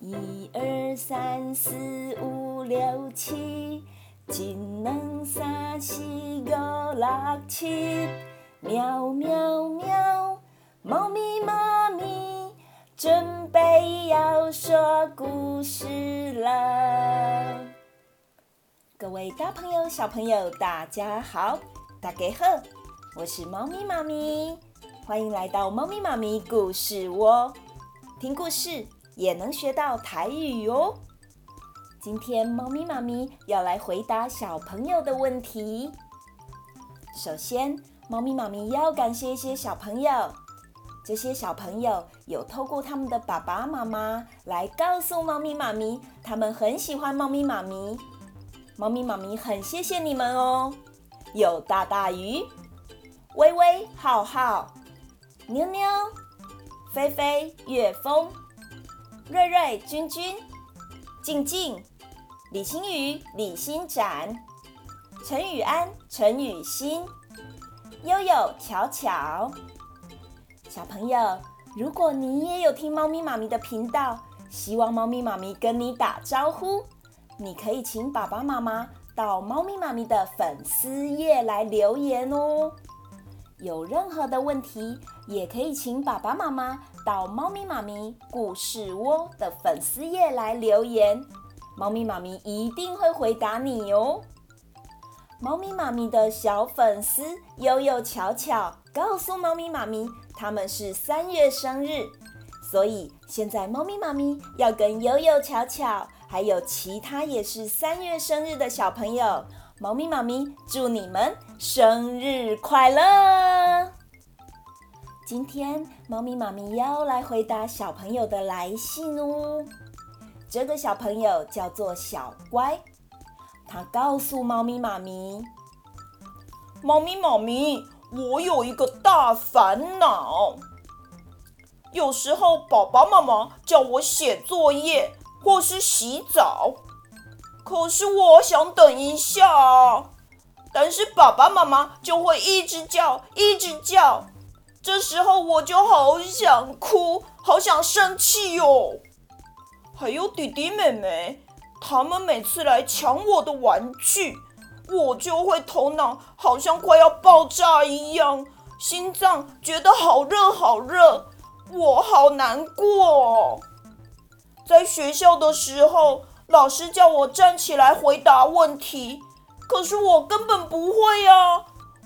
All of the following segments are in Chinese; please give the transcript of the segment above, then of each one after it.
一二三四五六七，一两三四五六七，喵喵喵，猫咪妈咪准备要说故事了。各位大朋友、小朋友，大家好，大家好，我是猫咪妈咪，欢迎来到猫咪妈咪故事窝，听故事。也能学到台语哦。今天猫咪妈咪要来回答小朋友的问题。首先，猫咪妈咪要感谢一些小朋友，这些小朋友有透过他们的爸爸妈妈来告诉猫咪妈咪，他们很喜欢猫咪妈咪。猫咪妈咪很谢谢你们哦。有大大鱼、微微、浩浩、妞妞、菲菲、月风。瑞瑞、君君、静静、李星宇、李星展、陈宇安、陈宇欣、悠悠、巧巧。小朋友，如果你也有听猫咪妈咪的频道，希望猫咪妈咪跟你打招呼，你可以请爸爸妈妈到猫咪妈咪的粉丝页来留言哦。有任何的问题，也可以请爸爸妈妈到猫咪妈咪故事窝的粉丝页来留言，猫咪妈咪一定会回答你哦。猫咪妈咪的小粉丝悠悠、巧巧告诉猫咪妈咪，他们是三月生日，所以现在猫咪妈咪要跟悠悠、巧巧，还有其他也是三月生日的小朋友。猫咪妈咪祝你们生日快乐！今天猫咪妈咪要来回答小朋友的来信哦。这个小朋友叫做小乖，他告诉猫咪妈咪：“猫咪妈咪，我有一个大烦恼。有时候爸爸妈妈叫我写作业或是洗澡。”可是我想等一下，但是爸爸妈妈就会一直叫，一直叫，这时候我就好想哭，好想生气哟。还有弟弟妹妹，他们每次来抢我的玩具，我就会头脑好像快要爆炸一样，心脏觉得好热好热，我好难过哦。在学校的时候，老师叫我站起来回答问题，可是我根本不会呀，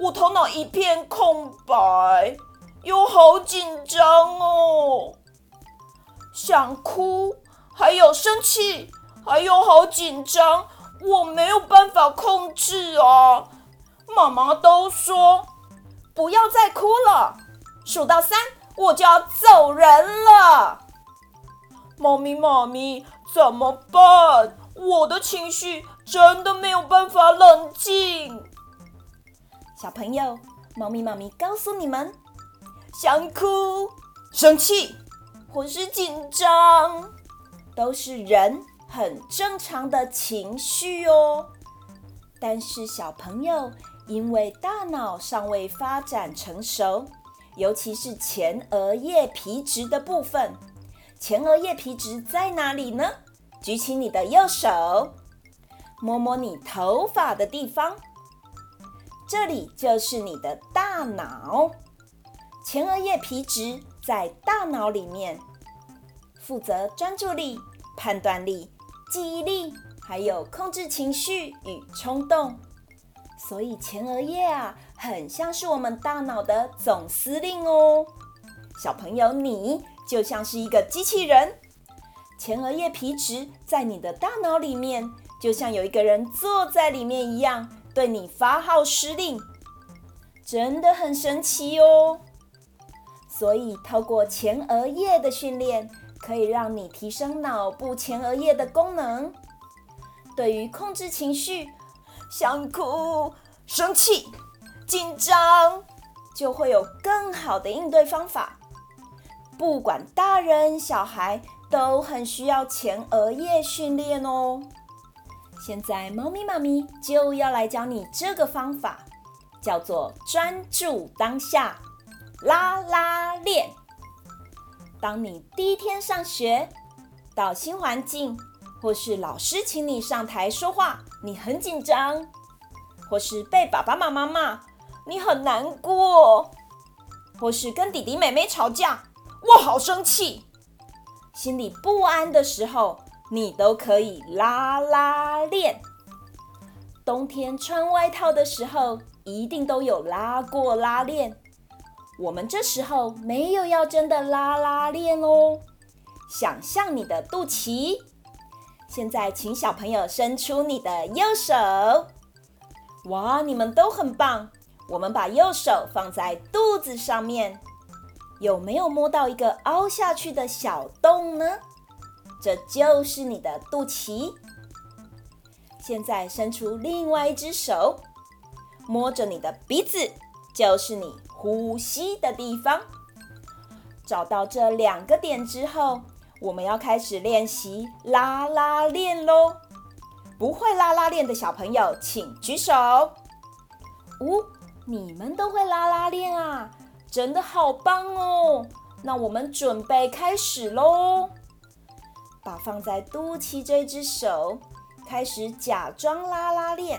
我头脑一片空白，又好紧张哦，想哭，还有生气，还有好紧张，我没有办法控制啊。妈妈都说不要再哭了，数到三我就要走人了。猫咪，妈咪。怎么办？我的情绪真的没有办法冷静。小朋友，猫咪妈咪告诉你们，想哭、生气或是紧张，都是人很正常的情绪哦。但是小朋友因为大脑尚未发展成熟，尤其是前额叶皮质的部分，前额叶皮质在哪里呢？举起你的右手，摸摸你头发的地方，这里就是你的大脑。前额叶皮质在大脑里面，负责专注力、判断力、记忆力，还有控制情绪与冲动。所以前额叶啊，很像是我们大脑的总司令哦。小朋友，你就像是一个机器人。前额叶皮质在你的大脑里面，就像有一个人坐在里面一样，对你发号施令，真的很神奇哦。所以，透过前额叶的训练，可以让你提升脑部前额叶的功能。对于控制情绪，想哭、生气、紧张，就会有更好的应对方法。不管大人小孩。都很需要前额叶训练哦。现在，猫咪妈咪就要来教你这个方法，叫做专注当下拉拉链。当你第一天上学，到新环境，或是老师请你上台说话，你很紧张，或是被爸爸妈妈骂，你很难过，或是跟弟弟妹妹吵架，我好生气，心里不安的时候，你都可以拉拉链。冬天穿外套的时候，一定都有拉过拉链。我们这时候没有要真的拉拉链哦。想象你的肚脐。现在，请小朋友伸出你的右手。哇，你们都很棒。我们把右手放在肚子上面，有没有摸到一个凹下去的小洞呢？这就是你的肚脐。现在伸出另外一只手，摸着你的鼻子，就是你呼吸的地方。找到这两个点之后，我们要开始练习拉拉链喽。不会拉拉链的小朋友，请举手。呜，你们都会拉拉链啊，真的好棒哦！那我们准备开始喽。把放在肚脐这只手。开始假装拉拉链，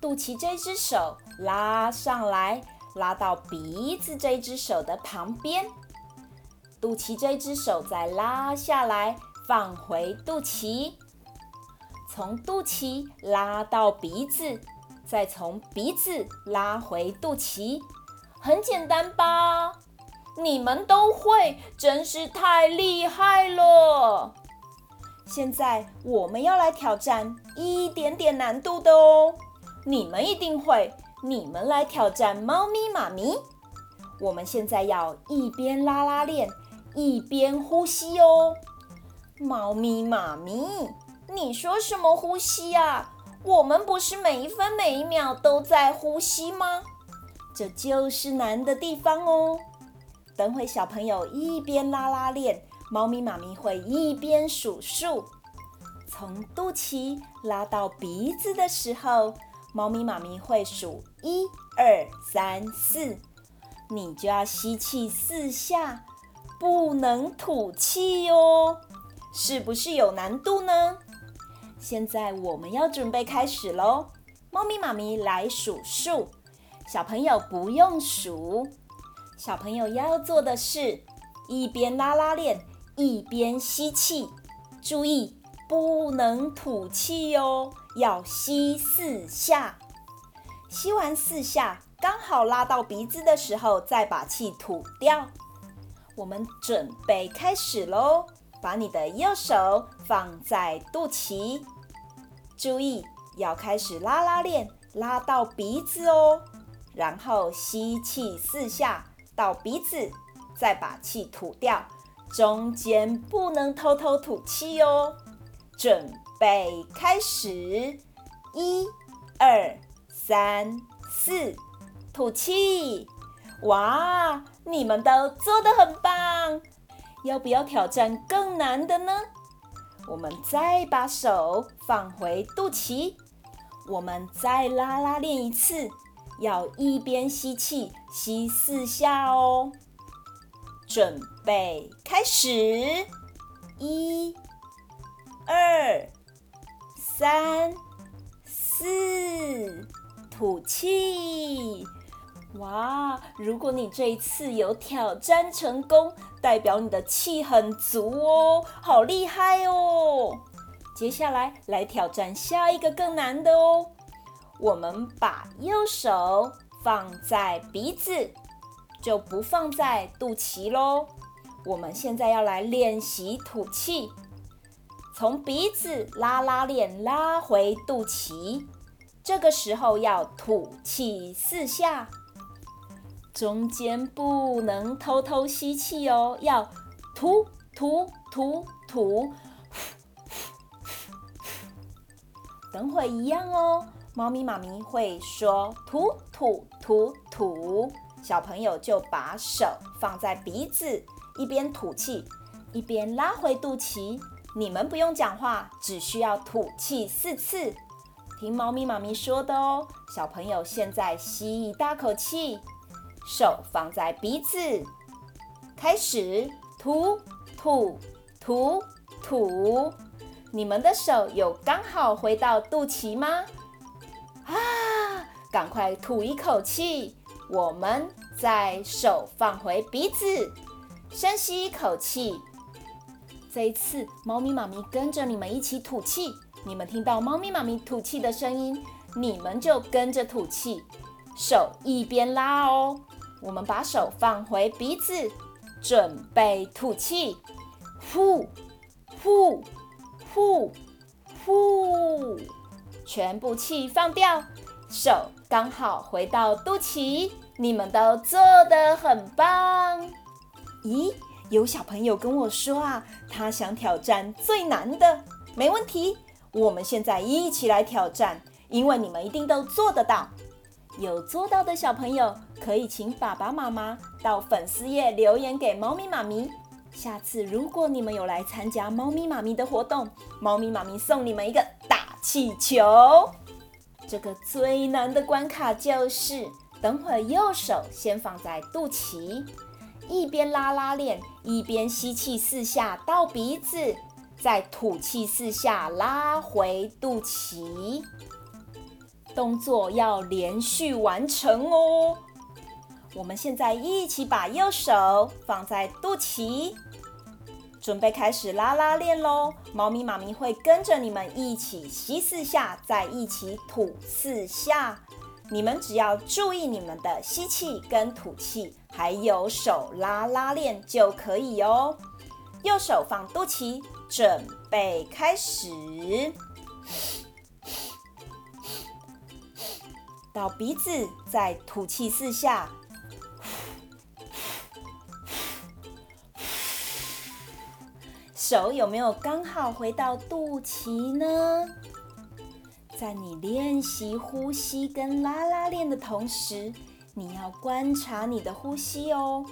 肚脐这只手拉上来，拉到鼻子这只手的旁边，肚脐这只手再拉下来，放回肚脐，从肚脐拉到鼻子，再从鼻子拉回肚脐，很简单吧？你们都会，真是太厉害了！现在我们要来挑战一点点难度的哦，你们一定会。你们来挑战猫咪妈咪。我们现在要一边拉拉链，一边呼吸哦。猫咪妈咪，你说什么呼吸啊？我们不是每一分每一秒都在呼吸吗？这就是难的地方哦。等会小朋友一边拉拉链。猫咪妈咪会一边数数，从肚脐拉到鼻子的时候，猫咪妈咪会数一二三四，你就要吸气四下，不能吐气哟，是不是有难度呢？现在我们要准备开始喽，猫咪妈咪来数数，小朋友不用数，小朋友要做的是一边拉拉链。一边吸气，注意不能吐气哦，要吸四下。吸完四下，刚好拉到鼻子的时候，再把气吐掉。我们准备开始喽，把你的右手放在肚脐，注意要开始拉拉链，拉到鼻子哦。然后吸气四下到鼻子，再把气吐掉。中间不能偷偷吐气哦，准备开始，一、二、三、四，吐气！哇，你们都做得很棒，要不要挑战更难的呢？我们再把手放回肚脐，我们再拉拉链一次，要一边吸气，吸四下哦。准备开始，一、二、三、四，吐气。哇！如果你这一次有挑战成功，代表你的气很足哦，好厉害哦！接下来来挑战下一个更难的哦。我们把右手放在鼻子。就不放在肚脐喽。我们现在要来练习吐气，从鼻子拉拉链拉回肚脐，这个时候要吐气四下，中间不能偷偷吸气哦，要吐吐吐吐。等会一样哦，猫咪妈咪会说吐吐吐吐。小朋友就把手放在鼻子，一边吐气，一边拉回肚脐。你们不用讲话，只需要吐气四次。听猫咪妈咪说的哦。小朋友现在吸一大口气，手放在鼻子，开始吐吐吐吐。你们的手有刚好回到肚脐吗？啊，赶快吐一口气。我们再手放回鼻子，深吸一口气。这一次，猫咪妈咪跟着你们一起吐气。你们听到猫咪妈咪吐气的声音，你们就跟着吐气。手一边拉哦。我们把手放回鼻子，准备吐气。呼，呼，呼，呼，全部气放掉。手刚好回到肚脐，你们都做得很棒。咦，有小朋友跟我说啊，他想挑战最难的。没问题，我们现在一起来挑战，因为你们一定都做得到。有做到的小朋友，可以请爸爸妈妈到粉丝页留言给猫咪妈咪。下次如果你们有来参加猫咪妈咪的活动，猫咪妈咪送你们一个大气球。这个最难的关卡就是，等会右手先放在肚脐，一边拉拉链，一边吸气四下到鼻子，再吐气四下拉回肚脐。动作要连续完成哦。我们现在一起把右手放在肚脐。准备开始拉拉链喽！猫咪妈咪会跟着你们一起吸四下，再一起吐四下。你们只要注意你们的吸气跟吐气，还有手拉拉链就可以哦。右手放肚脐，准备开始。到鼻子，再吐气四下。手有没有刚好回到肚脐呢？在你练习呼吸跟拉拉链的同时，你要观察你的呼吸哦，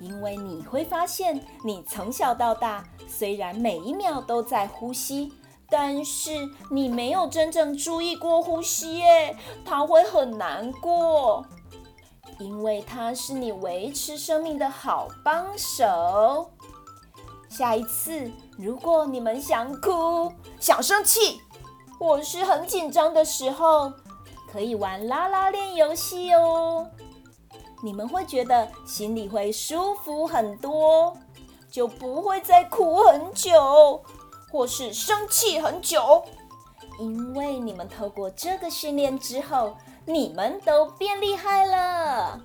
因为你会发现，你从小到大虽然每一秒都在呼吸，但是你没有真正注意过呼吸耶，它会很难过，因为它是你维持生命的好帮手。下一次，如果你们想哭、想生气，或是很紧张的时候，可以玩拉拉链游戏哦。你们会觉得心里会舒服很多，就不会再哭很久，或是生气很久。因为你们透过这个训练之后，你们都变厉害了。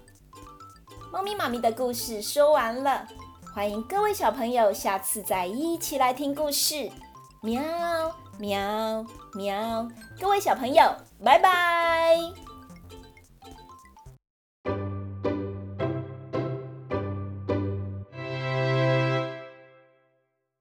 猫咪妈咪的故事说完了。欢迎各位小朋友，下次再一起来听故事。喵喵喵！各位小朋友，拜拜。